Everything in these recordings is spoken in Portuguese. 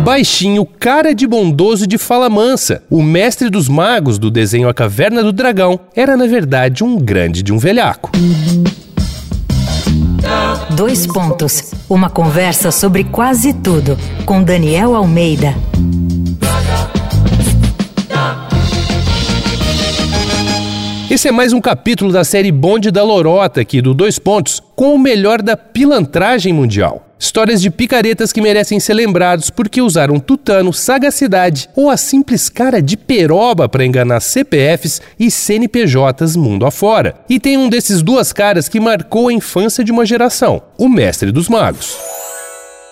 Baixinho, cara de bondoso de fala mansa, o mestre dos magos do desenho A Caverna do Dragão, era na verdade um grande de um velhaco. Dois pontos. Uma conversa sobre quase tudo com Daniel Almeida. Esse é mais um capítulo da série Bonde da Lorota aqui do Dois Pontos, com o melhor da pilantragem mundial. Histórias de picaretas que merecem ser lembrados porque usaram tutano, sagacidade ou a simples cara de peroba para enganar CPFs e CNPJs mundo afora. E tem um desses duas caras que marcou a infância de uma geração: o Mestre dos Magos.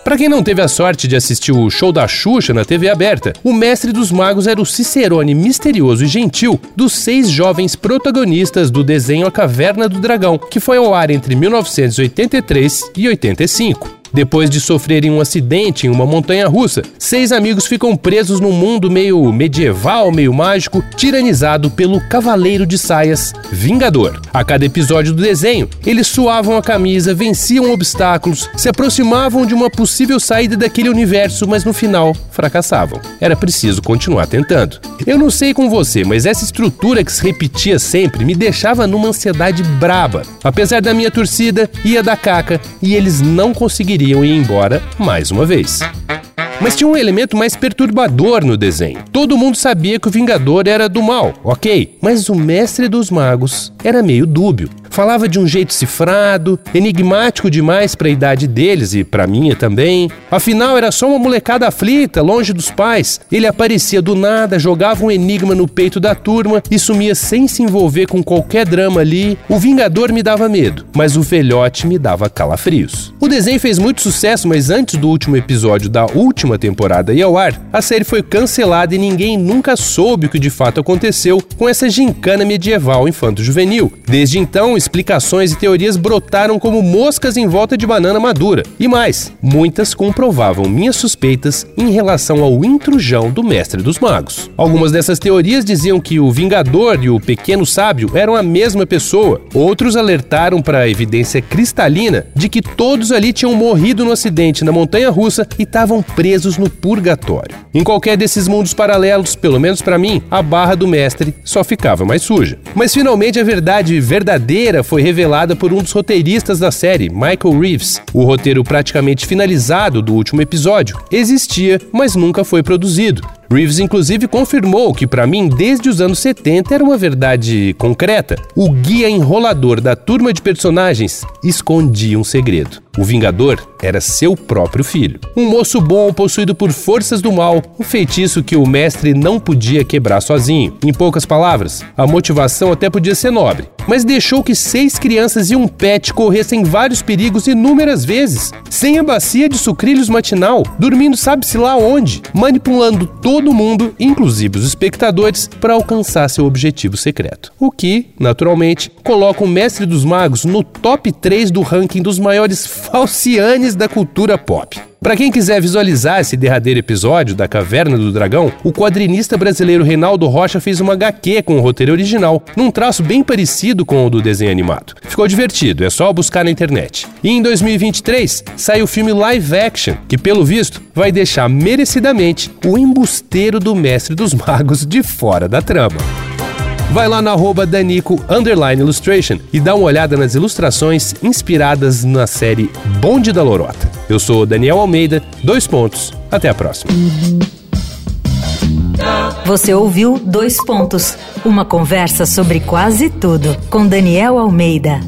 Para quem não teve a sorte de assistir o show da Xuxa na TV aberta, o mestre dos magos era o Cicerone misterioso e gentil dos seis jovens protagonistas do desenho A Caverna do Dragão, que foi ao ar entre 1983 e 85. Depois de sofrerem um acidente em uma montanha russa, seis amigos ficam presos num mundo meio medieval, meio mágico, tiranizado pelo Cavaleiro de Saias, Vingador. A cada episódio do desenho, eles suavam a camisa, venciam obstáculos, se aproximavam de uma possível saída daquele universo, mas no final fracassavam. Era preciso continuar tentando. Eu não sei com você, mas essa estrutura que se repetia sempre me deixava numa ansiedade braba. Apesar da minha torcida, ia da caca e eles não conseguiriam iriam ir embora mais uma vez. Mas tinha um elemento mais perturbador no desenho. Todo mundo sabia que o Vingador era do mal, ok? Mas o Mestre dos Magos era meio dúbio. Falava de um jeito cifrado, enigmático demais para a idade deles e para minha também. Afinal, era só uma molecada aflita, longe dos pais. Ele aparecia do nada, jogava um enigma no peito da turma e sumia sem se envolver com qualquer drama ali. O Vingador me dava medo, mas o velhote me dava calafrios. O desenho fez muito sucesso, mas antes do último episódio da última temporada ir ao ar, a série foi cancelada e ninguém nunca soube o que de fato aconteceu com essa gincana medieval infanto-juvenil. Desde então, explicações e teorias brotaram como moscas em volta de banana madura. E mais, muitas comprovavam minhas suspeitas em relação ao intrujão do Mestre dos Magos. Algumas dessas teorias diziam que o Vingador e o Pequeno Sábio eram a mesma pessoa. Outros alertaram para a evidência cristalina de que todos ali tinham morrido no acidente na montanha russa e estavam presos no purgatório. Em qualquer desses mundos paralelos, pelo menos para mim, a barra do mestre só ficava mais suja. Mas finalmente a verdade verdadeira foi revelada por um dos roteiristas da série, Michael Reeves. O roteiro praticamente finalizado do último episódio existia, mas nunca foi produzido. Reeves inclusive confirmou que para mim desde os anos 70 era uma verdade concreta. O guia enrolador da turma de personagens escondia um segredo. O Vingador era seu próprio filho. Um moço bom possuído por forças do mal, um feitiço que o mestre não podia quebrar sozinho. Em poucas palavras, a motivação até podia ser nobre, mas deixou que seis crianças e um pet corressem vários perigos inúmeras vezes, sem a bacia de sucrilhos matinal, dormindo sabe-se lá onde, manipulando todo mundo, inclusive os espectadores, para alcançar seu objetivo secreto. O que, naturalmente, coloca o Mestre dos Magos no top 3 do ranking dos maiores falcianes da cultura pop. Para quem quiser visualizar esse derradeiro episódio da Caverna do Dragão, o quadrinista brasileiro Reinaldo Rocha fez uma HQ com o roteiro original, num traço bem parecido com o do desenho animado. Ficou divertido, é só buscar na internet. E em 2023 sai o filme live action, que pelo visto vai deixar merecidamente o embusteiro do Mestre dos Magos de fora da trama. Vai lá na arroba Danico Illustration e dá uma olhada nas ilustrações inspiradas na série Bonde da Lorota. Eu sou Daniel Almeida, dois pontos. Até a próxima. Você ouviu Dois Pontos uma conversa sobre quase tudo com Daniel Almeida.